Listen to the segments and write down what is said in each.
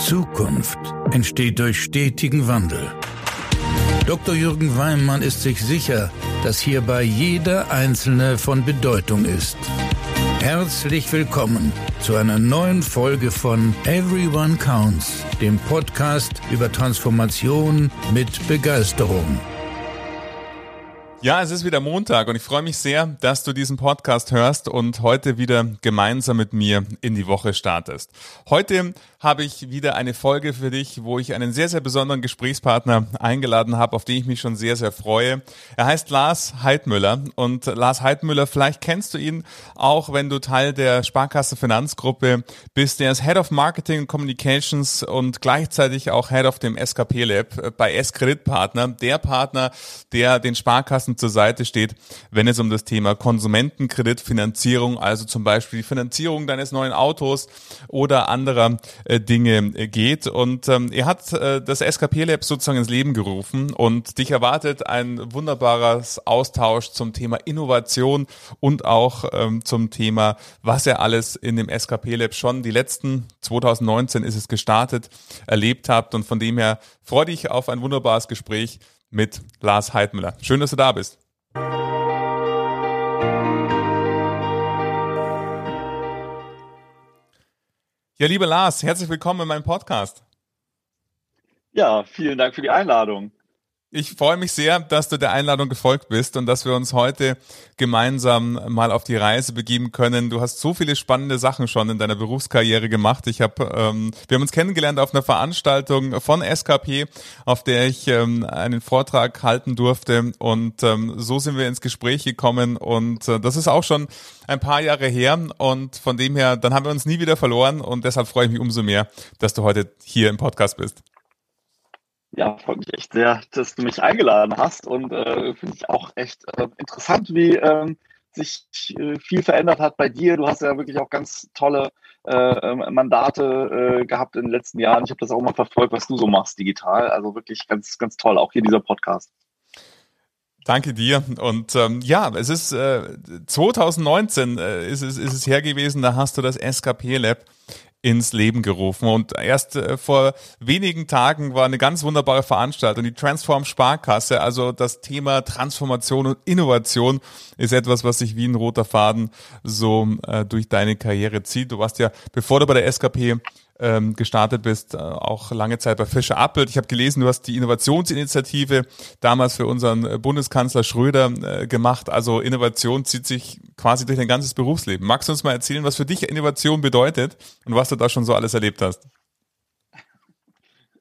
Zukunft entsteht durch stetigen Wandel. Dr. Jürgen Weimann ist sich sicher, dass hierbei jeder Einzelne von Bedeutung ist. Herzlich willkommen zu einer neuen Folge von Everyone Counts, dem Podcast über Transformation mit Begeisterung. Ja, es ist wieder Montag und ich freue mich sehr, dass du diesen Podcast hörst und heute wieder gemeinsam mit mir in die Woche startest. Heute habe ich wieder eine Folge für dich, wo ich einen sehr, sehr besonderen Gesprächspartner eingeladen habe, auf den ich mich schon sehr, sehr freue. Er heißt Lars Heidmüller und Lars Heidmüller, vielleicht kennst du ihn auch, wenn du Teil der Sparkasse Finanzgruppe bist. Er ist Head of Marketing Communications und gleichzeitig auch Head of dem SKP Lab bei S-Kreditpartner, der Partner, der den Sparkassen zur Seite steht, wenn es um das Thema Konsumentenkreditfinanzierung, also zum Beispiel die Finanzierung deines neuen Autos oder anderer Dinge äh, geht. Und ähm, er hat äh, das SKP Lab sozusagen ins Leben gerufen und dich erwartet ein wunderbares Austausch zum Thema Innovation und auch ähm, zum Thema, was er alles in dem SKP Lab schon die letzten 2019 ist es gestartet, erlebt habt. Und von dem her freue dich auf ein wunderbares Gespräch mit Lars Heidmüller. Schön, dass du da bist. Ja, lieber Lars, herzlich willkommen in meinem Podcast. Ja, vielen Dank für die Einladung. Ich freue mich sehr, dass du der Einladung gefolgt bist und dass wir uns heute gemeinsam mal auf die Reise begeben können. Du hast so viele spannende Sachen schon in deiner Berufskarriere gemacht. Ich habe, ähm, wir haben uns kennengelernt auf einer Veranstaltung von SKP, auf der ich ähm, einen Vortrag halten durfte und ähm, so sind wir ins Gespräch gekommen und äh, das ist auch schon ein paar Jahre her und von dem her, dann haben wir uns nie wieder verloren und deshalb freue ich mich umso mehr, dass du heute hier im Podcast bist. Ja, freut mich echt sehr, dass du mich eingeladen hast und äh, finde ich auch echt äh, interessant, wie ähm, sich äh, viel verändert hat bei dir. Du hast ja wirklich auch ganz tolle äh, ähm, Mandate äh, gehabt in den letzten Jahren. Ich habe das auch mal verfolgt, was du so machst digital. Also wirklich ganz, ganz toll, auch hier dieser Podcast. Danke dir. Und ähm, ja, es ist äh, 2019 äh, ist, es, ist es her gewesen, da hast du das SKP Lab ins Leben gerufen. Und erst äh, vor wenigen Tagen war eine ganz wunderbare Veranstaltung, die Transform Sparkasse. Also das Thema Transformation und Innovation ist etwas, was sich wie ein roter Faden so äh, durch deine Karriere zieht. Du warst ja, bevor du bei der SKP ähm, gestartet bist, äh, auch lange Zeit bei Fischer Appelt. Ich habe gelesen, du hast die Innovationsinitiative damals für unseren äh, Bundeskanzler Schröder äh, gemacht. Also Innovation zieht sich quasi durch dein ganzes Berufsleben. Magst du uns mal erzählen, was für dich Innovation bedeutet und was du da schon so alles erlebt hast?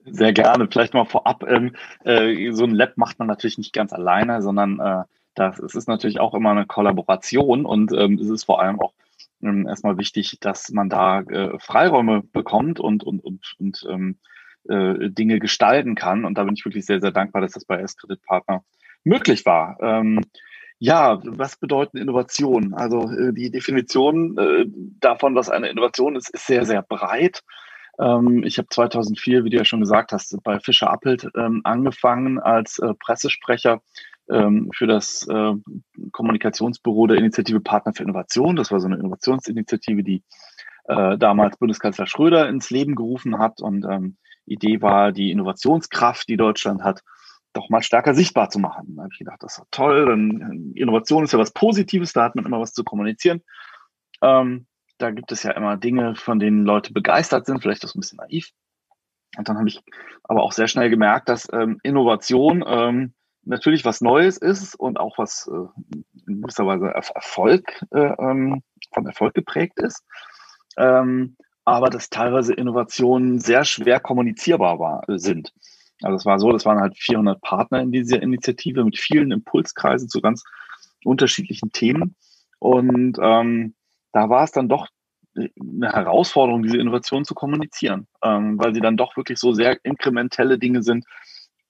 Sehr gerne. Vielleicht mal vorab, ähm, äh, so ein Lab macht man natürlich nicht ganz alleine, sondern äh, das, es ist natürlich auch immer eine Kollaboration und ähm, es ist vor allem auch ähm, erstmal wichtig, dass man da äh, Freiräume bekommt und, und, und, und ähm, äh, Dinge gestalten kann. Und da bin ich wirklich sehr, sehr dankbar, dass das bei S-Kredit-Partner möglich war. Ähm, ja, was bedeuten Innovationen? Also äh, die Definition äh, davon, was eine Innovation ist, ist sehr, sehr breit. Ähm, ich habe 2004, wie du ja schon gesagt hast, bei Fischer Appelt ähm, angefangen als äh, Pressesprecher ähm, für das äh, Kommunikationsbüro der Initiative Partner für Innovation. Das war so eine Innovationsinitiative, die äh, damals Bundeskanzler Schröder ins Leben gerufen hat. Und ähm, Idee war, die Innovationskraft, die Deutschland hat, doch mal stärker sichtbar zu machen. Da habe ich gedacht, das ist toll. Dann, äh, Innovation ist ja was Positives, da hat man immer was zu kommunizieren. Ähm, da gibt es ja immer Dinge, von denen Leute begeistert sind, vielleicht das ein bisschen naiv. Und dann habe ich aber auch sehr schnell gemerkt, dass ähm, Innovation ähm, natürlich was Neues ist und auch was äh, in gewisser Weise Erfolg, äh, ähm, von Erfolg geprägt ist. Ähm, aber dass teilweise Innovationen sehr schwer kommunizierbar war, äh, sind. Also es war so, das waren halt 400 Partner in dieser Initiative mit vielen Impulskreisen zu ganz unterschiedlichen Themen. Und ähm, da war es dann doch eine Herausforderung, diese Innovation zu kommunizieren, ähm, weil sie dann doch wirklich so sehr inkrementelle Dinge sind,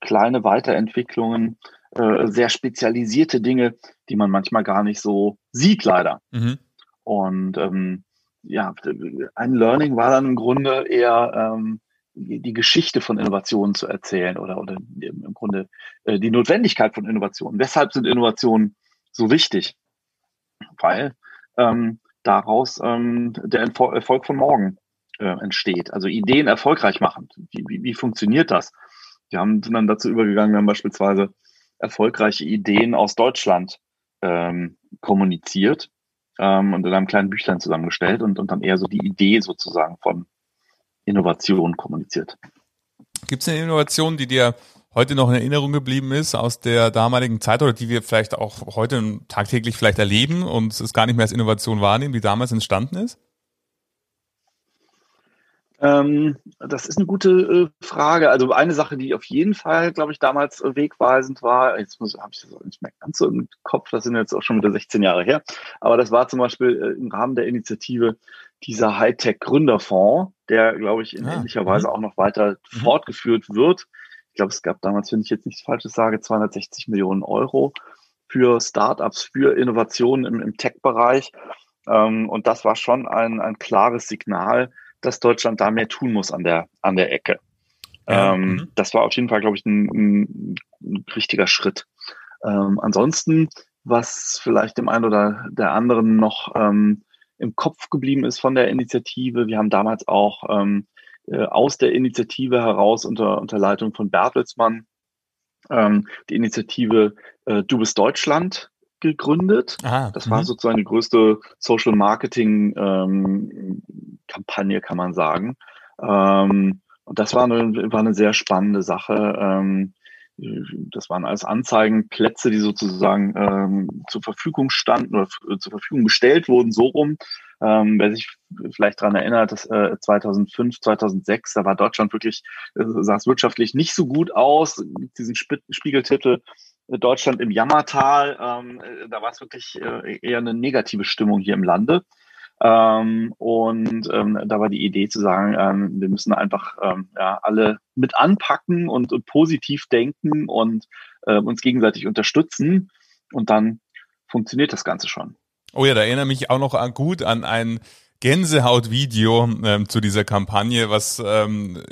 kleine Weiterentwicklungen, äh, sehr spezialisierte Dinge, die man manchmal gar nicht so sieht, leider. Mhm. Und ähm, ja, ein Learning war dann im Grunde eher ähm, die Geschichte von Innovationen zu erzählen oder, oder im Grunde äh, die Notwendigkeit von Innovationen. Weshalb sind Innovationen so wichtig? Weil ähm, daraus ähm, der Erfolg von morgen äh, entsteht. Also Ideen erfolgreich machen. Wie, wie, wie funktioniert das? Wir haben sind dann dazu übergegangen, wir haben beispielsweise erfolgreiche Ideen aus Deutschland ähm, kommuniziert ähm, und in einem kleinen Büchlein zusammengestellt und, und dann eher so die Idee sozusagen von Innovation kommuniziert. Gibt es eine Innovation, die dir heute noch in Erinnerung geblieben ist aus der damaligen Zeit oder die wir vielleicht auch heute tagtäglich vielleicht erleben und es gar nicht mehr als Innovation wahrnehmen, die damals entstanden ist? Ähm, das ist eine gute äh, Frage. Also eine Sache, die auf jeden Fall, glaube ich, damals äh, wegweisend war, jetzt muss, habe ich das auch nicht mehr ganz so im Kopf, das sind jetzt auch schon wieder 16 Jahre her, aber das war zum Beispiel äh, im Rahmen der Initiative dieser Hightech-Gründerfonds, der, glaube ich, in ah, ähnlicher Weise mhm. auch noch weiter mhm. fortgeführt wird. Ich glaube, es gab damals, wenn ich jetzt nichts Falsches sage, 260 Millionen Euro für Startups, für Innovationen im, im Tech-Bereich. Ähm, und das war schon ein, ein klares Signal, dass Deutschland da mehr tun muss an der, an der Ecke. Ja, ähm, mhm. das war auf jeden Fall, glaube ich, ein, ein, richtiger Schritt. Ähm, ansonsten, was vielleicht dem einen oder der anderen noch ähm, im Kopf geblieben ist von der Initiative, wir haben damals auch ähm, äh, aus der Initiative heraus unter, unter Leitung von Bertelsmann ähm, die Initiative äh, Du bist Deutschland gegründet. Aha, das war mhm. sozusagen die größte Social Marketing ähm, Kampagne, kann man sagen. Ähm, und das war eine, war eine sehr spannende Sache. Ähm, das waren alles Anzeigenplätze, die sozusagen ähm, zur Verfügung standen oder zur Verfügung gestellt wurden, so rum. Ähm, wer sich vielleicht daran erinnert, dass äh, 2005, 2006, da war Deutschland wirklich, äh, sah es wirtschaftlich nicht so gut aus. Diesen Sp Spiegeltitel Deutschland im Jammertal. Ähm, äh, da war es wirklich äh, eher eine negative Stimmung hier im Lande. Ähm, und ähm, da war die Idee zu sagen, ähm, wir müssen einfach ähm, ja, alle mit anpacken und, und positiv denken und äh, uns gegenseitig unterstützen. Und dann funktioniert das Ganze schon. Oh ja, da erinnere mich auch noch an, gut an ein Gänsehaut-Video ähm, zu dieser Kampagne, was ähm,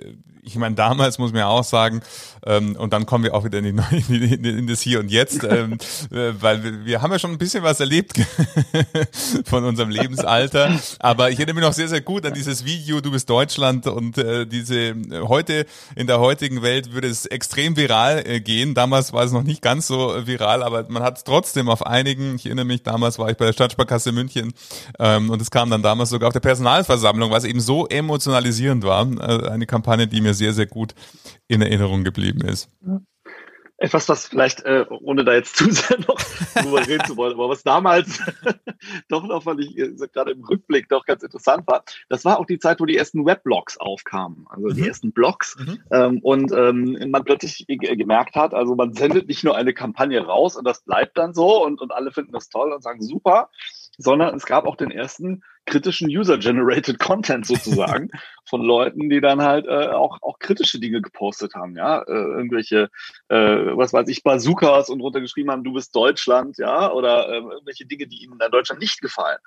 ich meine, damals muss man ja auch sagen, ähm, und dann kommen wir auch wieder in, die, in, in das Hier und Jetzt, ähm, äh, weil wir, wir haben ja schon ein bisschen was erlebt von unserem Lebensalter. Aber ich erinnere mich noch sehr, sehr gut an dieses Video, du bist Deutschland und äh, diese heute, in der heutigen Welt würde es extrem viral äh, gehen. Damals war es noch nicht ganz so viral, aber man hat es trotzdem auf einigen, ich erinnere mich, damals war ich bei der Stadtsparkasse München ähm, und es kam dann damals sogar auf der Personalversammlung, was eben so emotionalisierend war. Äh, eine Kampagne, die mir sehr, sehr gut in Erinnerung geblieben ist. Etwas, was vielleicht, äh, ohne da jetzt zu sehr noch drüber reden zu wollen, aber was damals doch noch, weil ich äh, gerade im Rückblick doch ganz interessant war, das war auch die Zeit, wo die ersten Weblogs aufkamen, also mhm. die ersten Blogs. Mhm. Ähm, und ähm, man plötzlich gemerkt hat, also man sendet nicht nur eine Kampagne raus und das bleibt dann so und, und alle finden das toll und sagen super, sondern es gab auch den ersten kritischen User-Generated Content sozusagen von Leuten, die dann halt äh, auch, auch kritische Dinge gepostet haben, ja, äh, irgendwelche, äh, was weiß ich, Bazookas und runtergeschrieben haben, du bist Deutschland, ja, oder äh, irgendwelche Dinge, die ihnen in Deutschland nicht gefallen.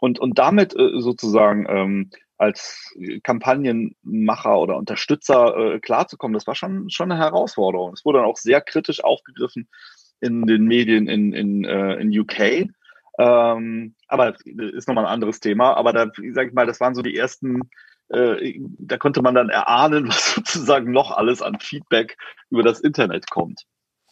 Und, und damit äh, sozusagen ähm, als Kampagnenmacher oder Unterstützer äh, klarzukommen, das war schon, schon eine Herausforderung. Es wurde dann auch sehr kritisch aufgegriffen in den Medien in, in, äh, in UK ähm, aber ist nochmal ein anderes Thema. Aber da, sag ich mal, das waren so die ersten, äh, da konnte man dann erahnen, was sozusagen noch alles an Feedback über das Internet kommt.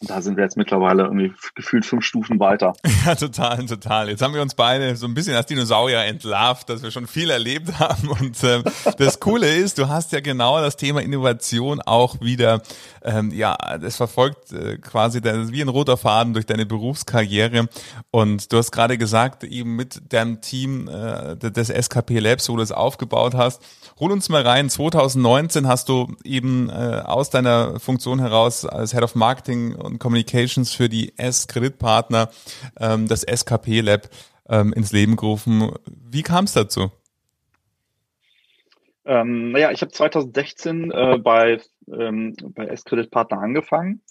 Und da sind wir jetzt mittlerweile irgendwie gefühlt fünf Stufen weiter. Ja, total, total. Jetzt haben wir uns beide so ein bisschen als Dinosaurier entlarvt, dass wir schon viel erlebt haben. Und ähm, das Coole ist, du hast ja genau das Thema Innovation auch wieder, ähm, ja, das verfolgt äh, quasi der, wie ein roter Faden durch deine Berufskarriere. Und du hast gerade gesagt, eben mit deinem Team äh, des SKP Labs, wo du es aufgebaut hast. Hol uns mal rein. 2019 hast du eben äh, aus deiner Funktion heraus als Head of Marketing und Communications für die S-Kreditpartner ähm, das SKP Lab ähm, ins Leben gerufen. Wie kam es dazu? Ähm, naja, ich habe 2016 äh, bei, ähm, bei S-Kreditpartner angefangen.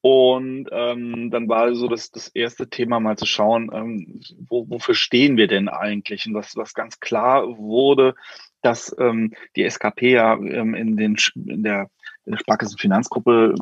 Und ähm, dann war so das, das erste Thema mal zu schauen, ähm, wo, wofür stehen wir denn eigentlich? Und was, was ganz klar wurde, dass ähm, die SKP ja ähm, in, den, in der, in der Sparkassen Finanzgruppe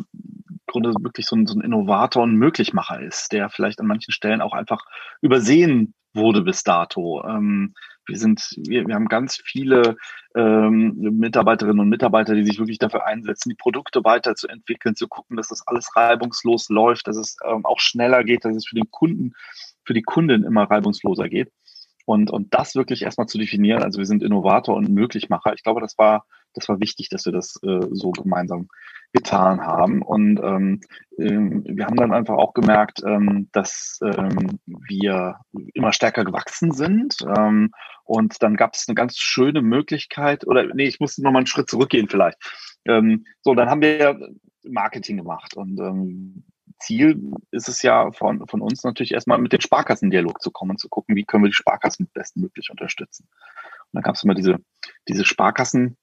Grunde wirklich so ein, so ein Innovator und Möglichmacher ist, der vielleicht an manchen Stellen auch einfach übersehen wurde bis dato. Ähm, wir sind, wir, wir haben ganz viele ähm, Mitarbeiterinnen und Mitarbeiter, die sich wirklich dafür einsetzen, die Produkte weiterzuentwickeln, zu gucken, dass das alles reibungslos läuft, dass es ähm, auch schneller geht, dass es für den Kunden, für die Kundin immer reibungsloser geht. Und, und das wirklich erstmal zu definieren, also wir sind Innovator und Möglichmacher. Ich glaube, das war, das war wichtig, dass wir das äh, so gemeinsam getan haben. Und ähm, ähm, wir haben dann einfach auch gemerkt, ähm, dass ähm, wir immer stärker gewachsen sind. Ähm, und dann gab es eine ganz schöne Möglichkeit, oder nee, ich musste noch mal einen Schritt zurückgehen vielleicht. Ähm, so, dann haben wir Marketing gemacht und ähm, Ziel ist es ja von, von uns natürlich erstmal mit dem Sparkassendialog zu kommen und zu gucken, wie können wir die Sparkassen bestmöglich unterstützen. Und dann gab es immer diese, diese Sparkassen,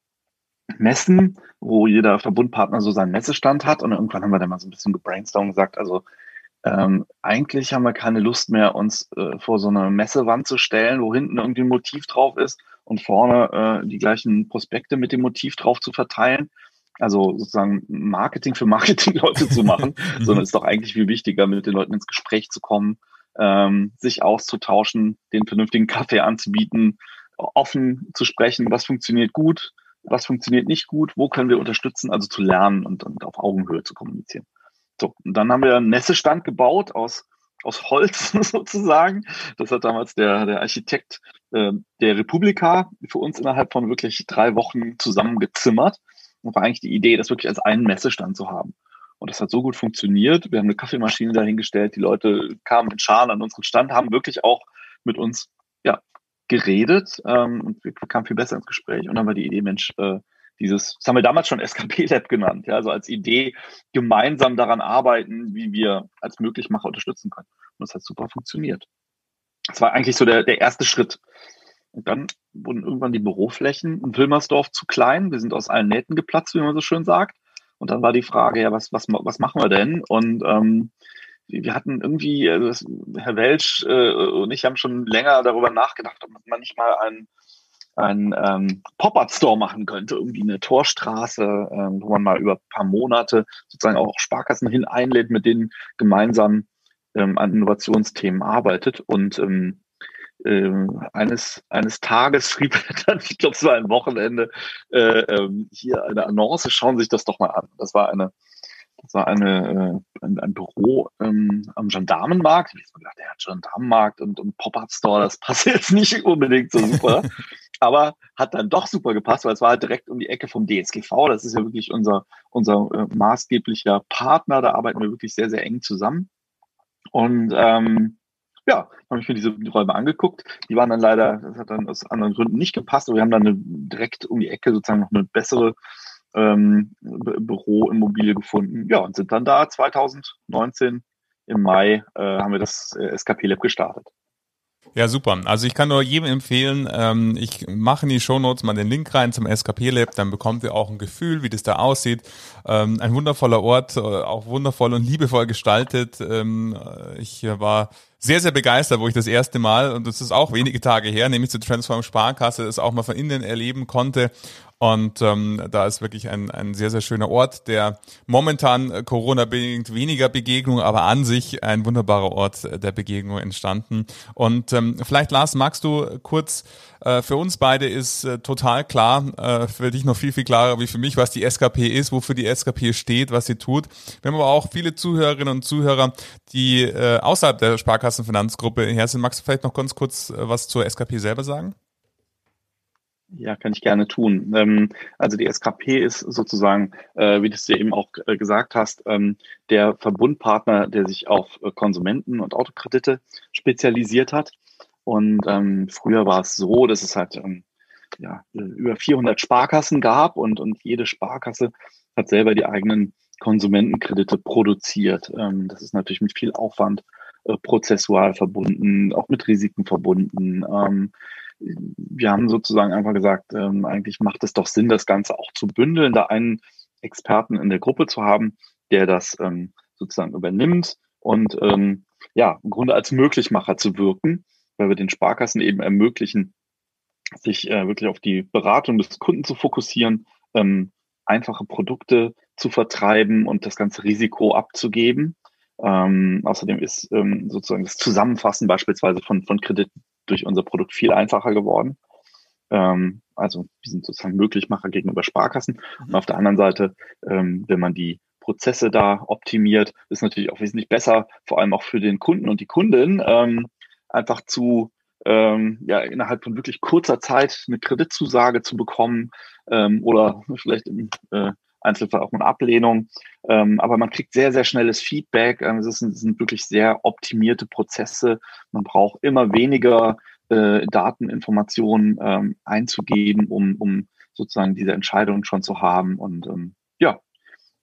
Messen, wo jeder Verbundpartner so seinen Messestand hat. Und irgendwann haben wir dann mal so ein bisschen gebrainstormt und gesagt, also ähm, eigentlich haben wir keine Lust mehr, uns äh, vor so eine Messewand zu stellen, wo hinten irgendwie ein Motiv drauf ist und vorne äh, die gleichen Prospekte mit dem Motiv drauf zu verteilen. Also sozusagen Marketing für Marketing-Leute zu machen, sondern es ist doch eigentlich viel wichtiger, mit den Leuten ins Gespräch zu kommen, ähm, sich auszutauschen, den vernünftigen Kaffee anzubieten, offen zu sprechen, was funktioniert gut, was funktioniert nicht gut, wo können wir unterstützen, also zu lernen und, und auf Augenhöhe zu kommunizieren. So, und dann haben wir einen Messestand gebaut aus, aus Holz sozusagen. Das hat damals der, der Architekt äh, der Republika für uns innerhalb von wirklich drei Wochen zusammengezimmert. Und war eigentlich die Idee, das wirklich als einen Messestand zu haben. Und das hat so gut funktioniert. Wir haben eine Kaffeemaschine dahingestellt. Die Leute kamen in Scharen an unseren Stand, haben wirklich auch mit uns ja, geredet ähm, und wir kamen viel besser ins Gespräch. Und dann war die Idee, Mensch, äh, dieses, das haben wir damals schon SKP Lab genannt, ja, also als Idee gemeinsam daran arbeiten, wie wir als Möglichmacher unterstützen können. Und das hat super funktioniert. Das war eigentlich so der, der erste Schritt. Und dann wurden irgendwann die Büroflächen in Wilmersdorf zu klein. Wir sind aus allen Nähten geplatzt, wie man so schön sagt. Und dann war die Frage, ja, was, was, was machen wir denn? Und ähm, wir hatten irgendwie, also Herr Welsch äh, und ich haben schon länger darüber nachgedacht, ob man nicht mal einen, einen ähm, Pop-Up-Store machen könnte, irgendwie eine Torstraße, ähm, wo man mal über ein paar Monate sozusagen auch Sparkassen hin einlädt, mit denen gemeinsam ähm, an Innovationsthemen arbeitet. Und ähm, äh, eines, eines Tages schrieb er dann, ich glaube, es war ein Wochenende, äh, äh, hier eine Annonce, schauen Sie sich das doch mal an. Das war eine das war eine, äh, ein, ein Büro ähm, am Gendarmenmarkt. Ich habe gedacht, der hat Gendarmenmarkt und, und Pop-Up-Store, das passt jetzt nicht unbedingt so super. aber hat dann doch super gepasst, weil es war halt direkt um die Ecke vom DSGV. Das ist ja wirklich unser, unser äh, maßgeblicher Partner. Da arbeiten wir wirklich sehr, sehr eng zusammen. Und ähm, ja, habe ich mir diese Räume angeguckt. Die waren dann leider, das hat dann aus anderen Gründen nicht gepasst, aber wir haben dann eine, direkt um die Ecke sozusagen noch eine bessere ähm, Büroimmobilie gefunden. Ja, und sind dann da 2019 im Mai äh, haben wir das äh, SKP Lab gestartet. Ja, super. Also ich kann nur jedem empfehlen, ähm, ich mache in die Shownotes mal den Link rein zum SKP Lab, dann bekommt ihr auch ein Gefühl, wie das da aussieht. Ähm, ein wundervoller Ort, äh, auch wundervoll und liebevoll gestaltet. Ähm, ich war sehr, sehr begeistert, wo ich das erste Mal, und das ist auch wenige Tage her, nämlich zur Transform Sparkasse, das auch mal von innen erleben konnte. Und ähm, da ist wirklich ein, ein sehr, sehr schöner Ort, der momentan äh, Corona-bedingt weniger Begegnung, aber an sich ein wunderbarer Ort der Begegnung entstanden. Und ähm, vielleicht, Lars, magst du kurz, äh, für uns beide ist äh, total klar, äh, für dich noch viel, viel klarer wie für mich, was die SKP ist, wofür die SKP steht, was sie tut. Wir haben aber auch viele Zuhörerinnen und Zuhörer, die äh, außerhalb der Sparkassenfinanzgruppe her sind. Magst du vielleicht noch ganz kurz äh, was zur SKP selber sagen? Ja, kann ich gerne tun. Ähm, also die SKP ist sozusagen, äh, wie du es dir eben auch äh, gesagt hast, ähm, der Verbundpartner, der sich auf äh, Konsumenten und Autokredite spezialisiert hat. Und ähm, früher war es so, dass es halt ja, über 400 Sparkassen gab und, und jede Sparkasse hat selber die eigenen Konsumentenkredite produziert. das ist natürlich mit viel Aufwand prozessual verbunden, auch mit Risiken verbunden wir haben sozusagen einfach gesagt, ähm, eigentlich macht es doch Sinn, das Ganze auch zu bündeln, da einen Experten in der Gruppe zu haben, der das ähm, sozusagen übernimmt und ähm, ja, im Grunde als Möglichmacher zu wirken, weil wir den Sparkassen eben ermöglichen, sich äh, wirklich auf die Beratung des Kunden zu fokussieren, ähm, einfache Produkte zu vertreiben und das ganze Risiko abzugeben. Ähm, außerdem ist ähm, sozusagen das Zusammenfassen beispielsweise von, von Krediten durch unser Produkt viel einfacher geworden. Ähm, also wir sind sozusagen Möglichmacher gegenüber Sparkassen. Und auf der anderen Seite, ähm, wenn man die Prozesse da optimiert, ist natürlich auch wesentlich besser, vor allem auch für den Kunden und die Kundin, ähm, einfach zu ähm, ja, innerhalb von wirklich kurzer Zeit eine Kreditzusage zu bekommen ähm, oder vielleicht im äh, Einzelfall auch eine Ablehnung. Ähm, aber man kriegt sehr, sehr schnelles Feedback. Ähm, es, sind, es sind wirklich sehr optimierte Prozesse. Man braucht immer weniger äh, Dateninformationen ähm, einzugeben, um, um sozusagen diese Entscheidung schon zu haben. Und ähm, ja,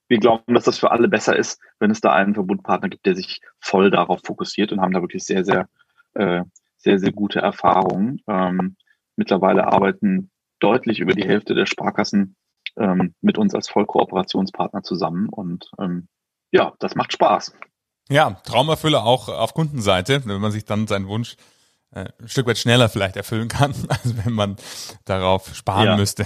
wir glauben, dass das für alle besser ist, wenn es da einen Verbundpartner gibt, der sich voll darauf fokussiert und haben da wirklich sehr, sehr, äh, sehr, sehr gute Erfahrungen. Ähm, mittlerweile arbeiten deutlich über die Hälfte der Sparkassen ähm, mit uns als Vollkooperationspartner zusammen und ähm, ja, das macht Spaß. Ja, Traumerfüller auch auf Kundenseite, wenn man sich dann seinen Wunsch äh, ein Stück weit schneller vielleicht erfüllen kann, als wenn man darauf sparen ja. müsste,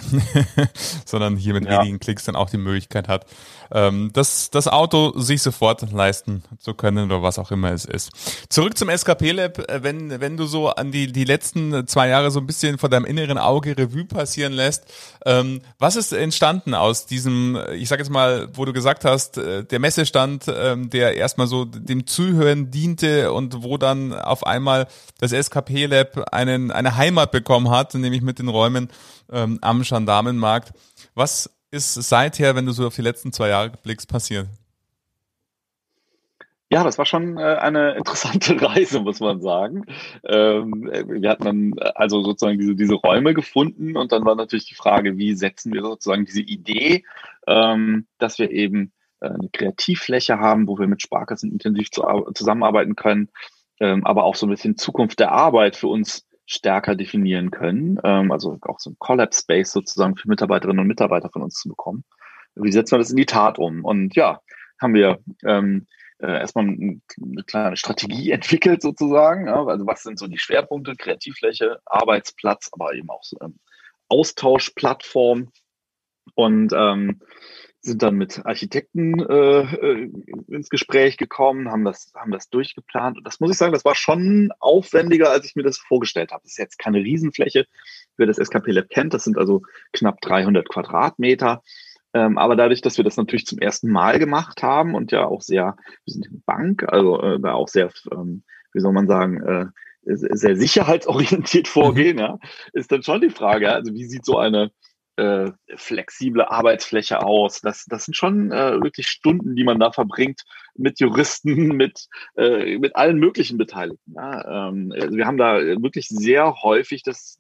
sondern hier mit ja. wenigen Klicks dann auch die Möglichkeit hat, ähm, das, das Auto sich sofort leisten zu können oder was auch immer es ist. Zurück zum SKP Lab, äh, wenn, wenn du so an die, die letzten zwei Jahre so ein bisschen vor deinem inneren Auge Revue passieren lässt, ähm, was ist entstanden aus diesem, ich sage jetzt mal, wo du gesagt hast, äh, der Messestand, ähm, der erstmal so dem Zuhören diente und wo dann auf einmal das SKP Lab einen, eine Heimat bekommen hat, nämlich mit den Räumen ähm, am Gendarmenmarkt. Was ist seither, wenn du so auf die letzten zwei Jahre blickst, passiert? Ja, das war schon äh, eine interessante Reise, muss man sagen. Ähm, wir hatten dann äh, also sozusagen diese, diese Räume gefunden und dann war natürlich die Frage, wie setzen wir sozusagen diese Idee, ähm, dass wir eben äh, eine Kreativfläche haben, wo wir mit Sparkassen intensiv zu, zusammenarbeiten können, ähm, aber auch so ein bisschen Zukunft der Arbeit für uns stärker definieren können, ähm, also auch so ein Collab-Space sozusagen für Mitarbeiterinnen und Mitarbeiter von uns zu bekommen. Wie setzen wir das in die Tat um? Und ja, haben wir ähm, äh, erstmal eine kleine Strategie entwickelt sozusagen. Ja, also was sind so die Schwerpunkte? Kreativfläche, Arbeitsplatz, aber eben auch so ähm, Austauschplattform. Und ähm, sind dann mit Architekten äh, äh, ins Gespräch gekommen, haben das, haben das durchgeplant. Und das muss ich sagen, das war schon aufwendiger, als ich mir das vorgestellt habe. Das ist jetzt keine Riesenfläche, wer das SKP Lab kennt. Das sind also knapp 300 Quadratmeter. Ähm, aber dadurch, dass wir das natürlich zum ersten Mal gemacht haben und ja auch sehr, wir sind eine Bank, also äh, auch sehr, ähm, wie soll man sagen, äh, sehr sicherheitsorientiert vorgehen, ja, ist dann schon die Frage, also wie sieht so eine äh, flexible Arbeitsfläche aus. Das, das sind schon äh, wirklich Stunden, die man da verbringt mit Juristen, mit, äh, mit allen möglichen Beteiligten. Ja. Ähm, also wir haben da wirklich sehr häufig das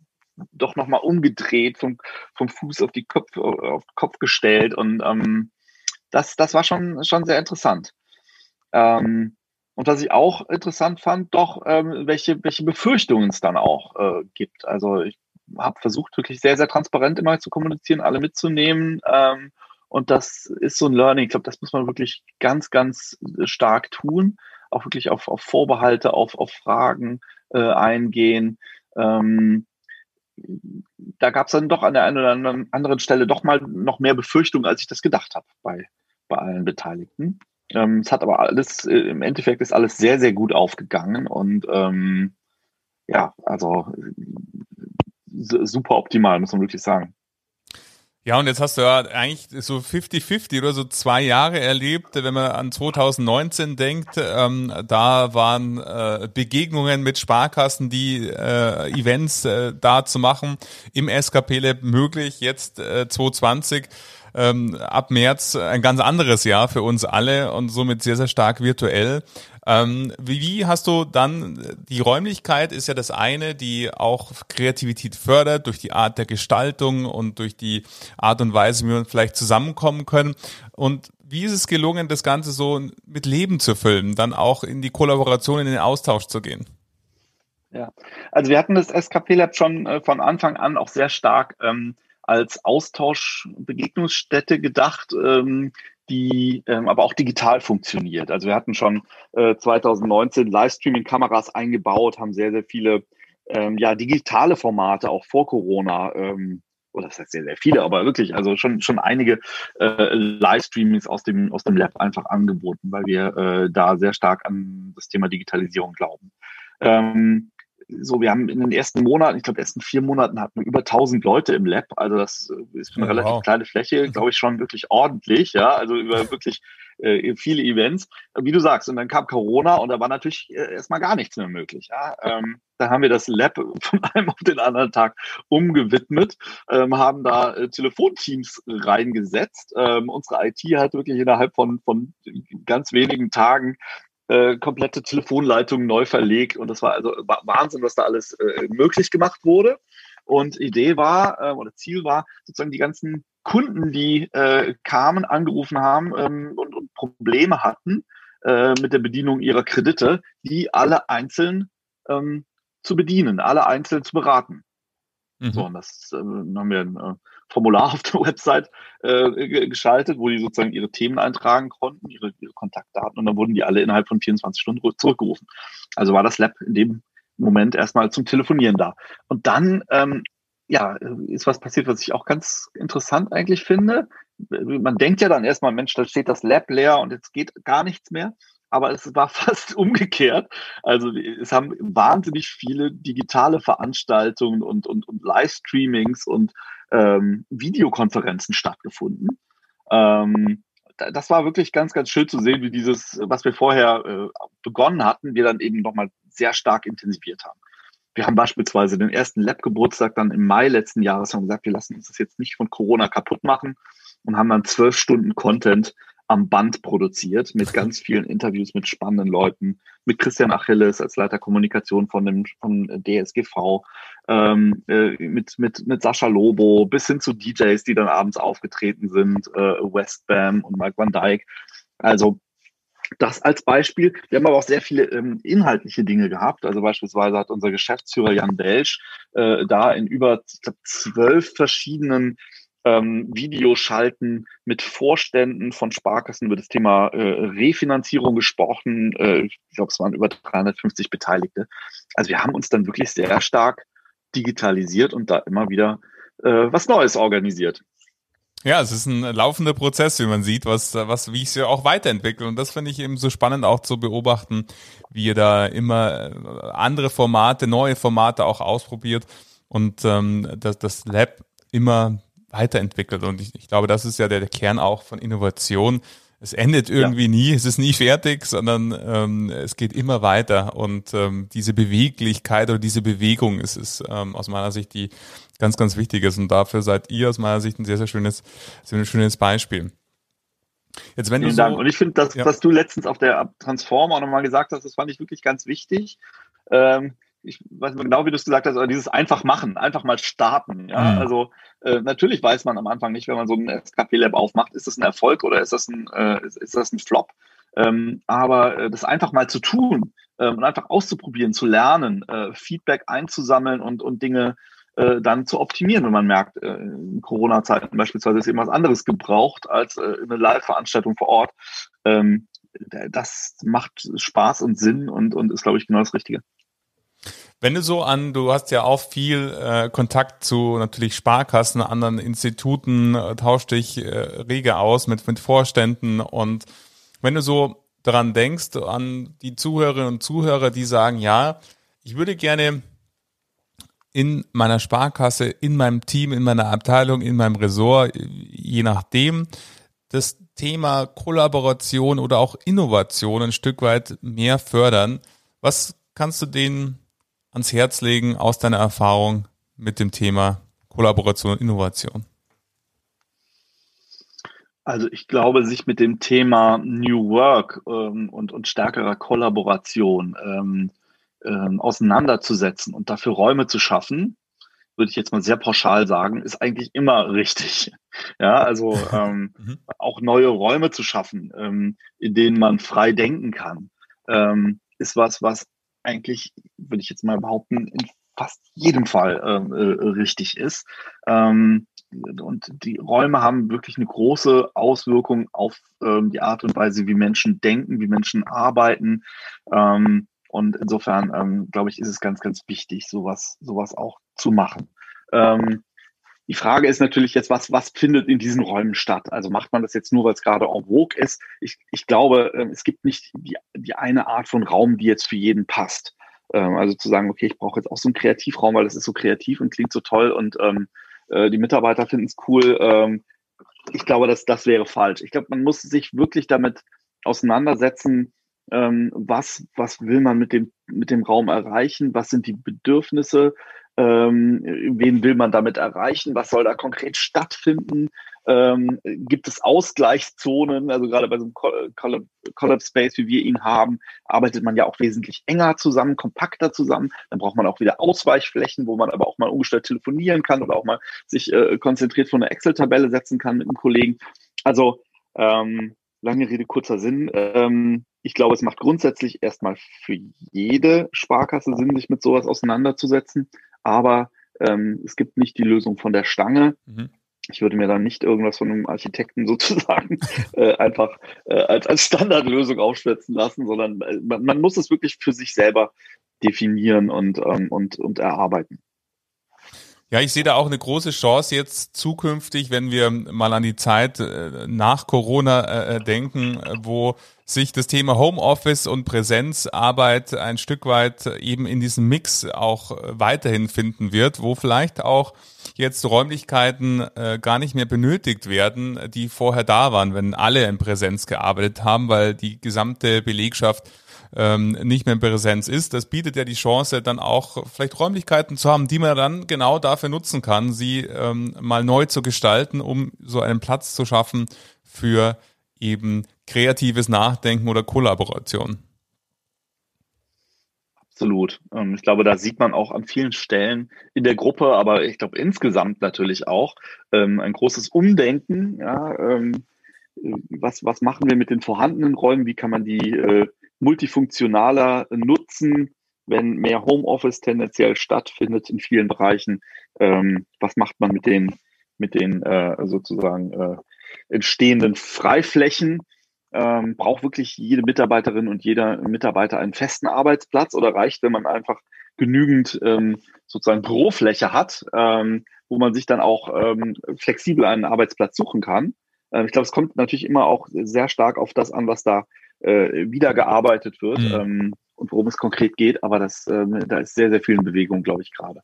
doch nochmal umgedreht, vom, vom Fuß auf die Kopf, auf den Kopf gestellt und ähm, das, das war schon, schon sehr interessant. Ähm, und was ich auch interessant fand, doch, ähm, welche, welche Befürchtungen es dann auch äh, gibt. Also ich habe versucht, wirklich sehr, sehr transparent immer zu kommunizieren, alle mitzunehmen. Ähm, und das ist so ein Learning. Ich glaube, das muss man wirklich ganz, ganz stark tun. Auch wirklich auf, auf Vorbehalte, auf, auf Fragen äh, eingehen. Ähm, da gab es dann doch an der einen oder anderen Stelle doch mal noch mehr Befürchtungen, als ich das gedacht habe bei, bei allen Beteiligten. Ähm, es hat aber alles, äh, im Endeffekt ist alles sehr, sehr gut aufgegangen und ähm, ja, also super optimal, muss man wirklich sagen. Ja, und jetzt hast du ja eigentlich so 50-50 oder so zwei Jahre erlebt, wenn man an 2019 denkt. Ähm, da waren äh, Begegnungen mit Sparkassen, die äh, Events äh, da zu machen im SKP Lab möglich. Jetzt äh, 2020 ähm, ab März ein ganz anderes Jahr für uns alle und somit sehr, sehr stark virtuell. Ähm, wie, wie hast du dann, die Räumlichkeit ist ja das eine, die auch Kreativität fördert durch die Art der Gestaltung und durch die Art und Weise, wie wir vielleicht zusammenkommen können. Und wie ist es gelungen, das Ganze so mit Leben zu füllen, dann auch in die Kollaboration, in den Austausch zu gehen? Ja, also wir hatten das SKP Lab schon äh, von Anfang an auch sehr stark ähm, als Austauschbegegnungsstätte gedacht, ähm, die ähm, aber auch digital funktioniert. Also wir hatten schon äh, 2019 Livestreaming-Kameras eingebaut, haben sehr, sehr viele ähm, ja, digitale Formate auch vor Corona ähm, oder das heißt sehr, sehr viele, aber wirklich, also schon, schon einige äh, Livestreamings aus dem, aus dem Lab einfach angeboten, weil wir äh, da sehr stark an das Thema Digitalisierung glauben. Ähm, so, wir haben in den ersten Monaten, ich glaube, ersten vier Monaten hatten wir über 1000 Leute im Lab. Also das ist für eine oh, relativ wow. kleine Fläche, glaube ich, schon wirklich ordentlich. Ja, also über wirklich äh, viele Events. Wie du sagst, und dann kam Corona und da war natürlich äh, erstmal gar nichts mehr möglich. Ja? Ähm, da haben wir das Lab von einem auf den anderen Tag umgewidmet, ähm, haben da äh, Telefonteams reingesetzt. Ähm, unsere IT hat wirklich innerhalb von, von ganz wenigen Tagen äh, komplette Telefonleitungen neu verlegt und das war also Wahnsinn, was da alles äh, möglich gemacht wurde. Und Idee war äh, oder Ziel war sozusagen die ganzen Kunden, die äh, kamen, angerufen haben ähm, und, und, Probleme hatten äh, mit der Bedienung ihrer Kredite, die alle einzeln ähm, zu bedienen, alle einzeln zu beraten. Mhm. So, und das äh, haben wir ein äh, Formular auf der Website äh, geschaltet, wo die sozusagen ihre Themen eintragen konnten, ihre, ihre Kontaktdaten, und dann wurden die alle innerhalb von 24 Stunden zurückgerufen. Also war das Lab in dem Moment erstmal zum Telefonieren da. Und dann ähm, ja, ist was passiert, was ich auch ganz interessant eigentlich finde. Man denkt ja dann erstmal, Mensch, da steht das Lab leer und jetzt geht gar nichts mehr. Aber es war fast umgekehrt. Also es haben wahnsinnig viele digitale Veranstaltungen und, und, und Livestreamings und ähm, Videokonferenzen stattgefunden. Ähm, das war wirklich ganz, ganz schön zu sehen, wie dieses, was wir vorher äh, begonnen hatten, wir dann eben nochmal sehr stark intensiviert haben. Wir haben beispielsweise den ersten Lab-Geburtstag dann im Mai letzten Jahres haben gesagt, wir lassen uns das jetzt nicht von Corona kaputt machen und haben dann zwölf Stunden Content am Band produziert mit ganz vielen Interviews mit spannenden Leuten, mit Christian Achilles als Leiter Kommunikation von dem vom DSGV, ähm, äh, mit mit mit Sascha Lobo bis hin zu DJs, die dann abends aufgetreten sind, äh, Westbam und Mike Van Dyke. Also das als Beispiel. Wir haben aber auch sehr viele ähm, inhaltliche Dinge gehabt. Also beispielsweise hat unser Geschäftsführer Jan Belsch äh, da in über glaub, zwölf verschiedenen ähm, Videoschalten mit Vorständen von Sparkassen über das Thema äh, Refinanzierung gesprochen. Äh, ich glaube, es waren über 350 Beteiligte. Also wir haben uns dann wirklich sehr stark digitalisiert und da immer wieder äh, was Neues organisiert. Ja, es ist ein laufender Prozess, wie man sieht, was, was, wie ich es ja auch weiterentwickle. Und das finde ich eben so spannend auch zu beobachten, wie ihr da immer äh, andere Formate, neue Formate auch ausprobiert und ähm, das, das Lab immer weiterentwickelt. Und ich, ich glaube, das ist ja der, der Kern auch von Innovation. Es endet irgendwie ja. nie, es ist nie fertig, sondern ähm, es geht immer weiter. Und ähm, diese Beweglichkeit oder diese Bewegung ist, ist ähm, aus meiner Sicht die ganz, ganz wichtig ist. Und dafür seid ihr aus meiner Sicht ein sehr, sehr schönes, sehr schönes Beispiel. Jetzt, wenn Vielen du so, Dank. Und ich finde, das, ja. was du letztens auf der Transform auch nochmal gesagt hast, das fand ich wirklich ganz wichtig. Ähm, ich weiß nicht genau, wie du es gesagt hast, aber dieses einfach machen, einfach mal starten. Ja, mhm. also äh, natürlich weiß man am Anfang nicht, wenn man so ein SKP Lab aufmacht, ist das ein Erfolg oder ist das ein, äh, ist, ist das ein Flop? Ähm, aber äh, das einfach mal zu tun äh, und einfach auszuprobieren, zu lernen, äh, Feedback einzusammeln und, und Dinge äh, dann zu optimieren, wenn man merkt, äh, in Corona-Zeiten beispielsweise ist eben was anderes gebraucht als eine Live-Veranstaltung vor Ort. Ähm, das macht Spaß und Sinn und, und ist, glaube ich, genau das Richtige. Wenn du so an, du hast ja auch viel äh, Kontakt zu natürlich Sparkassen, anderen Instituten, äh, tauscht dich äh, rege aus mit, mit Vorständen und wenn du so daran denkst, an die Zuhörerinnen und Zuhörer, die sagen, ja, ich würde gerne in meiner Sparkasse, in meinem Team, in meiner Abteilung, in meinem Ressort, je nachdem, das Thema Kollaboration oder auch Innovation ein Stück weit mehr fördern. Was kannst du denen ans Herz legen aus deiner Erfahrung mit dem Thema Kollaboration und Innovation? Also ich glaube, sich mit dem Thema New Work ähm, und, und stärkerer Kollaboration ähm, ähm, auseinanderzusetzen und dafür Räume zu schaffen, würde ich jetzt mal sehr pauschal sagen, ist eigentlich immer richtig. Ja, also ähm, mhm. auch neue Räume zu schaffen, ähm, in denen man frei denken kann, ähm, ist was, was eigentlich, würde ich jetzt mal behaupten, in fast jedem Fall ähm, äh, richtig ist. Ähm, und die Räume haben wirklich eine große Auswirkung auf ähm, die Art und Weise, wie Menschen denken, wie Menschen arbeiten. Ähm, und insofern, ähm, glaube ich, ist es ganz, ganz wichtig, sowas, sowas auch zu machen. Ähm, die Frage ist natürlich jetzt, was, was findet in diesen Räumen statt? Also macht man das jetzt nur, weil es gerade en vogue ist? Ich, ich glaube, ähm, es gibt nicht die, die eine Art von Raum, die jetzt für jeden passt. Ähm, also zu sagen, okay, ich brauche jetzt auch so einen Kreativraum, weil das ist so kreativ und klingt so toll und ähm, äh, die Mitarbeiter finden es cool. Ähm, ich glaube, dass das wäre falsch. Ich glaube, man muss sich wirklich damit auseinandersetzen, ähm, was, was will man mit dem, mit dem Raum erreichen, was sind die Bedürfnisse, ähm, wen will man damit erreichen, was soll da konkret stattfinden, ähm, gibt es Ausgleichszonen, also gerade bei so einem Collab Space, wie wir ihn haben, arbeitet man ja auch wesentlich enger zusammen, kompakter zusammen, dann braucht man auch wieder Ausweichflächen, wo man aber auch mal ungestört telefonieren kann oder auch mal sich äh, konzentriert vor eine Excel-Tabelle setzen kann mit einem Kollegen. Also ähm, lange Rede, kurzer Sinn. Ähm, ich glaube, es macht grundsätzlich erstmal für jede Sparkasse Sinn, sich mit sowas auseinanderzusetzen. Aber ähm, es gibt nicht die Lösung von der Stange. Mhm. Ich würde mir dann nicht irgendwas von einem Architekten sozusagen äh, einfach äh, als, als Standardlösung aufschwätzen lassen, sondern äh, man, man, muss es wirklich für sich selber definieren und, ähm, und, und erarbeiten. Ja, ich sehe da auch eine große Chance jetzt zukünftig, wenn wir mal an die Zeit äh, nach Corona äh, äh, denken, wo sich das Thema Homeoffice und Präsenzarbeit ein Stück weit eben in diesem Mix auch weiterhin finden wird, wo vielleicht auch jetzt Räumlichkeiten gar nicht mehr benötigt werden, die vorher da waren, wenn alle in Präsenz gearbeitet haben, weil die gesamte Belegschaft ähm, nicht mehr in Präsenz ist. Das bietet ja die Chance, dann auch vielleicht Räumlichkeiten zu haben, die man dann genau dafür nutzen kann, sie ähm, mal neu zu gestalten, um so einen Platz zu schaffen für eben kreatives Nachdenken oder Kollaboration. Absolut. Ähm, ich glaube, da sieht man auch an vielen Stellen in der Gruppe, aber ich glaube insgesamt natürlich auch ähm, ein großes Umdenken. Ja, ähm, was, was machen wir mit den vorhandenen Räumen? Wie kann man die äh, multifunktionaler nutzen, wenn mehr Homeoffice tendenziell stattfindet in vielen Bereichen. Ähm, was macht man mit den, mit den äh, sozusagen äh, entstehenden Freiflächen? Ähm, braucht wirklich jede Mitarbeiterin und jeder Mitarbeiter einen festen Arbeitsplatz oder reicht, wenn man einfach genügend ähm, sozusagen Bürofläche hat, ähm, wo man sich dann auch ähm, flexibel einen Arbeitsplatz suchen kann? Ähm, ich glaube, es kommt natürlich immer auch sehr stark auf das an, was da äh, wiedergearbeitet wird mhm. ähm, und worum es konkret geht. Aber das, ähm, da ist sehr, sehr viel in Bewegung, glaube ich, gerade.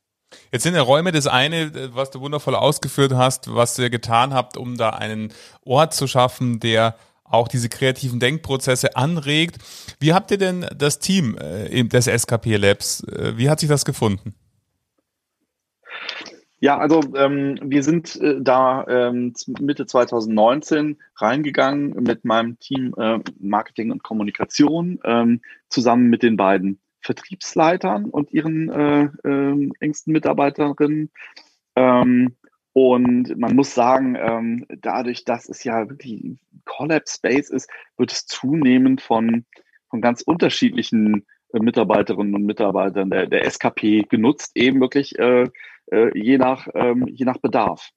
Jetzt sind ja Räume das eine, was du wundervoll ausgeführt hast, was ihr getan habt, um da einen Ort zu schaffen, der auch diese kreativen Denkprozesse anregt. Wie habt ihr denn das Team äh, des SKP Labs, äh, wie hat sich das gefunden? Ja, also ähm, wir sind äh, da ähm, Mitte 2019 reingegangen mit meinem Team äh, Marketing und Kommunikation ähm, zusammen mit den beiden Vertriebsleitern und ihren äh, äh, engsten Mitarbeiterinnen. Ähm, und man muss sagen, ähm, dadurch, dass es ja wirklich Collab Space ist, wird es zunehmend von, von ganz unterschiedlichen äh, Mitarbeiterinnen und Mitarbeitern der, der SKP genutzt, eben wirklich äh, je, nach, ähm, je nach Bedarf.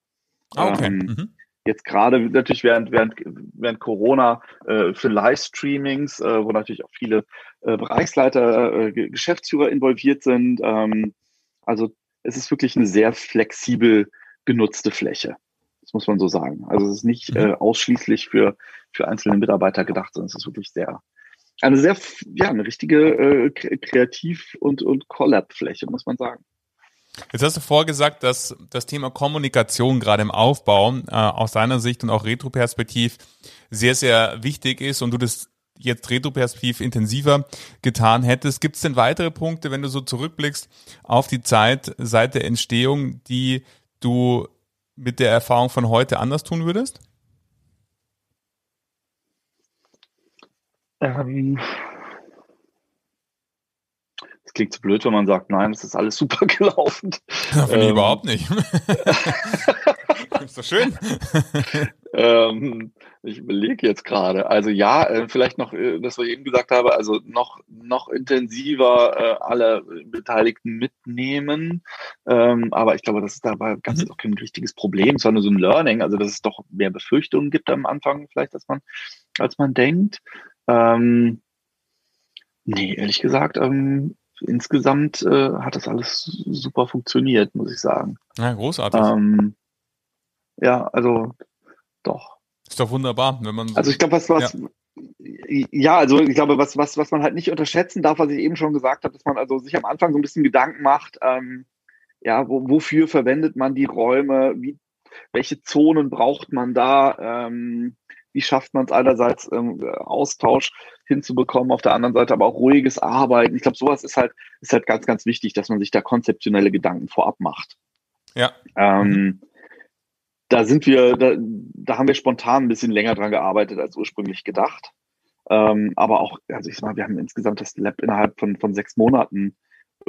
Ah, okay. Ähm, mhm. Jetzt gerade natürlich während, während, während Corona äh, für Livestreamings, äh, wo natürlich auch viele äh, Bereichsleiter, äh, Geschäftsführer involviert sind. Ähm, also es ist wirklich eine sehr flexibel genutzte Fläche. Das muss man so sagen. Also es ist nicht mhm. äh, ausschließlich für, für einzelne Mitarbeiter gedacht, sondern es ist wirklich sehr, eine sehr, ja, eine richtige äh, Kreativ- und, und Collab-Fläche, muss man sagen. Jetzt hast du vorgesagt, dass das Thema Kommunikation gerade im Aufbau äh, aus deiner Sicht und auch Retroperspektiv sehr, sehr wichtig ist und du das jetzt retroperspektiv intensiver getan hättest. Gibt es denn weitere Punkte, wenn du so zurückblickst auf die Zeit seit der Entstehung, die du mit der Erfahrung von heute anders tun würdest? Ähm, es klingt zu blöd, wenn man sagt, nein, es ist alles super gelaufen. Ja, finde ähm, ich überhaupt nicht. ist doch schön. ähm, ich überlege jetzt gerade. Also ja, äh, vielleicht noch, äh, das, was ich eben gesagt habe, also noch, noch intensiver äh, alle Beteiligten mitnehmen. Ähm, aber ich glaube, das ist dabei ganz mhm. auch kein richtiges Problem. Es war nur so ein Learning, also dass es doch mehr Befürchtungen gibt am Anfang, vielleicht, als man, als man denkt. Ähm, nee, ehrlich gesagt, ähm, insgesamt äh, hat das alles super funktioniert, muss ich sagen. Ja, großartig. Ähm, ja, also doch. Ist doch wunderbar, wenn man. Also ich glaube, was, was, ja. Ja, also ich glaube, was, was, was man halt nicht unterschätzen darf, was ich eben schon gesagt habe, dass man also sich am Anfang so ein bisschen Gedanken macht, ähm, ja, wo, wofür verwendet man die Räume, wie, welche Zonen braucht man da, ähm, wie schafft man es einerseits ähm, Austausch hinzubekommen, auf der anderen Seite aber auch ruhiges Arbeiten. Ich glaube, sowas ist halt, ist halt ganz, ganz wichtig, dass man sich da konzeptionelle Gedanken vorab macht. Ja. Ähm, da sind wir, da, da haben wir spontan ein bisschen länger dran gearbeitet als ursprünglich gedacht. Ähm, aber auch, also ich sag mal, wir haben insgesamt das Lab innerhalb von, von sechs Monaten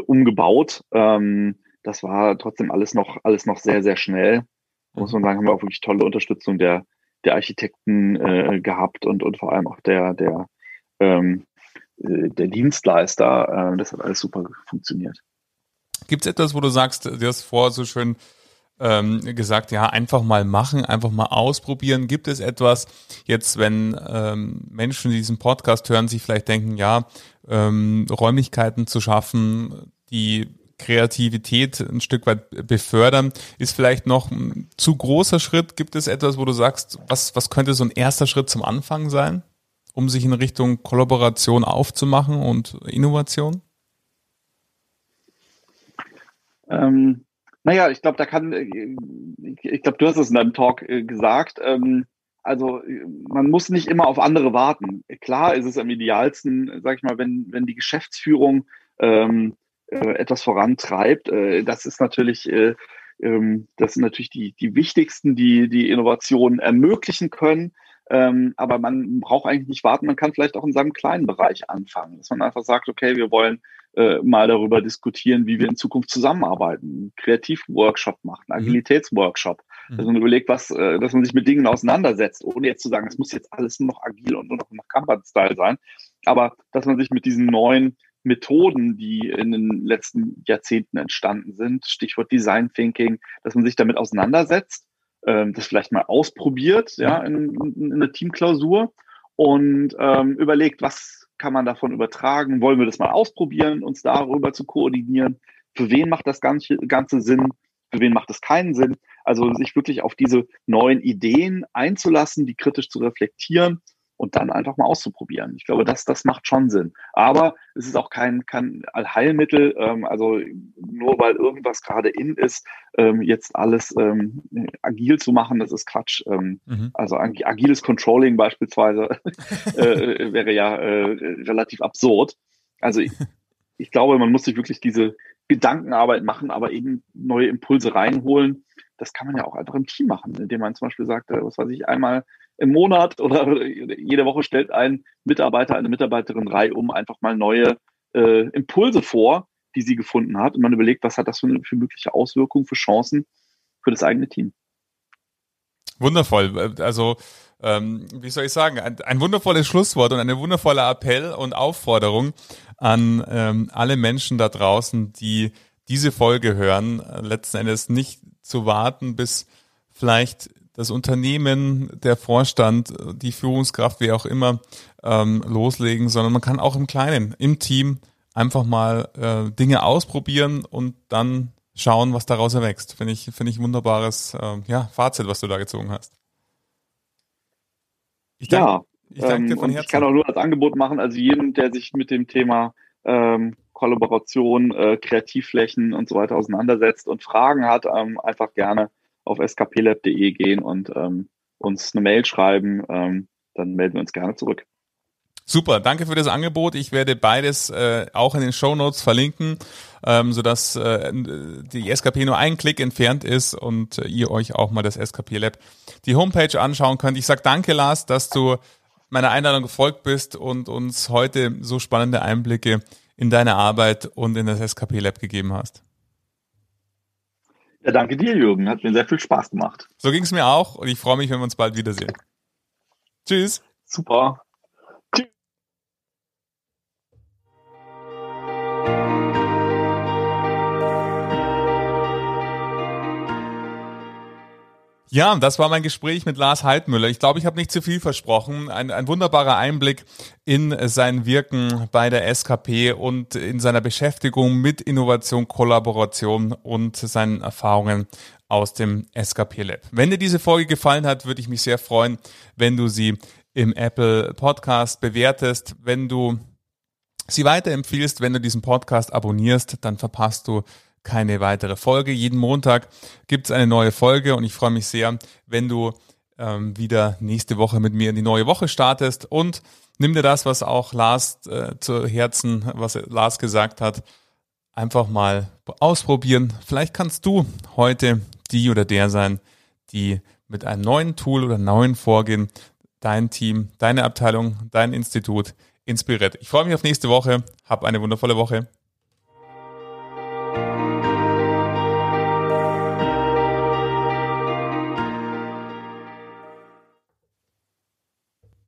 umgebaut. Ähm, das war trotzdem alles noch, alles noch sehr, sehr schnell. Muss man sagen, haben wir auch wirklich tolle Unterstützung der, der Architekten äh, gehabt und, und vor allem auch der, der, ähm, äh, der Dienstleister. Äh, das hat alles super funktioniert. Gibt es etwas, wo du sagst, du hast vorher so schön ähm, gesagt, ja, einfach mal machen, einfach mal ausprobieren. Gibt es etwas jetzt, wenn ähm, Menschen, die diesen Podcast hören, sich vielleicht denken, ja, ähm, Räumlichkeiten zu schaffen, die Kreativität ein Stück weit befördern, ist vielleicht noch ein zu großer Schritt. Gibt es etwas, wo du sagst, was, was könnte so ein erster Schritt zum Anfang sein, um sich in Richtung Kollaboration aufzumachen und Innovation? Ähm, naja, ich glaube, da kann, äh, ich glaube, du hast es in deinem Talk äh, gesagt. Ähm, also man muss nicht immer auf andere warten. Klar ist es am idealsten, sag ich mal, wenn, wenn die Geschäftsführung ähm, äh, etwas vorantreibt. Äh, das ist natürlich, äh, ähm, das sind natürlich die, die wichtigsten, die die Innovationen ermöglichen können. Ähm, aber man braucht eigentlich nicht warten, man kann vielleicht auch in seinem kleinen Bereich anfangen, dass man einfach sagt, okay, wir wollen äh, mal darüber diskutieren, wie wir in Zukunft zusammenarbeiten, Kreativworkshop machen, einen mhm. Agilitätsworkshop, mhm. dass man überlegt, was, äh, dass man sich mit Dingen auseinandersetzt, ohne jetzt zu sagen, es muss jetzt alles nur noch agil und nur noch nach Kanban-Style sein, aber dass man sich mit diesen neuen Methoden, die in den letzten Jahrzehnten entstanden sind, Stichwort Design Thinking, dass man sich damit auseinandersetzt, ähm, das vielleicht mal ausprobiert, ja, in, in einer Teamklausur und ähm, überlegt, was kann man davon übertragen? Wollen wir das mal ausprobieren, uns darüber zu koordinieren? Für wen macht das Ganze, Ganze Sinn? Für wen macht es keinen Sinn? Also sich wirklich auf diese neuen Ideen einzulassen, die kritisch zu reflektieren und dann einfach mal auszuprobieren. Ich glaube, das, das macht schon Sinn. Aber es ist auch kein, kein Allheilmittel. Ähm, also nur weil irgendwas gerade in ist, ähm, jetzt alles ähm, agil zu machen, das ist Quatsch. Ähm, mhm. Also agiles Controlling beispielsweise äh, wäre ja äh, relativ absurd. Also ich, ich glaube, man muss sich wirklich diese Gedankenarbeit machen, aber eben neue Impulse reinholen. Das kann man ja auch einfach im Team machen, indem man zum Beispiel sagt, äh, was weiß ich, einmal im Monat oder jede Woche stellt ein Mitarbeiter, eine Mitarbeiterin Reihe um einfach mal neue äh, Impulse vor, die sie gefunden hat. Und man überlegt, was hat das für, für mögliche Auswirkungen, für Chancen für das eigene Team. Wundervoll. Also, ähm, wie soll ich sagen, ein, ein, wundervolles Schlusswort und eine wundervolle Appell und Aufforderung an ähm, alle Menschen da draußen, die diese Folge hören, letzten Endes nicht zu warten, bis vielleicht das Unternehmen, der Vorstand, die Führungskraft, wie auch immer, ähm, loslegen, sondern man kann auch im Kleinen, im Team einfach mal äh, Dinge ausprobieren und dann schauen, was daraus erwächst. Finde ich, finde ich ein wunderbares äh, ja, Fazit, was du da gezogen hast. Ich danke, ja, ich, danke dir ähm, von Herzen. ich kann auch nur das Angebot machen, also jedem, der sich mit dem Thema ähm, Kollaboration, äh, Kreativflächen und so weiter auseinandersetzt und Fragen hat, ähm, einfach gerne auf skplab.de gehen und ähm, uns eine Mail schreiben. Ähm, dann melden wir uns gerne zurück. Super, danke für das Angebot. Ich werde beides äh, auch in den Show Notes verlinken, ähm, sodass äh, die SKP nur einen Klick entfernt ist und äh, ihr euch auch mal das SKP Lab die Homepage anschauen könnt. Ich sage danke, Lars, dass du meiner Einladung gefolgt bist und uns heute so spannende Einblicke in deine Arbeit und in das SKP Lab gegeben hast. Ja, danke dir, Jürgen. Hat mir sehr viel Spaß gemacht. So ging es mir auch und ich freue mich, wenn wir uns bald wiedersehen. Tschüss. Super. Ja, das war mein Gespräch mit Lars Heidmüller. Ich glaube, ich habe nicht zu viel versprochen. Ein, ein wunderbarer Einblick in sein Wirken bei der SKP und in seiner Beschäftigung mit Innovation, Kollaboration und seinen Erfahrungen aus dem SKP Lab. Wenn dir diese Folge gefallen hat, würde ich mich sehr freuen, wenn du sie im Apple Podcast bewertest, wenn du sie weiterempfiehlst, wenn du diesen Podcast abonnierst, dann verpasst du keine weitere Folge. Jeden Montag gibt es eine neue Folge und ich freue mich sehr, wenn du ähm, wieder nächste Woche mit mir in die neue Woche startest und nimm dir das, was auch Lars äh, zu Herzen, was Lars gesagt hat, einfach mal ausprobieren. Vielleicht kannst du heute die oder der sein, die mit einem neuen Tool oder neuen Vorgehen dein Team, deine Abteilung, dein Institut inspiriert. Ich freue mich auf nächste Woche. Hab eine wundervolle Woche.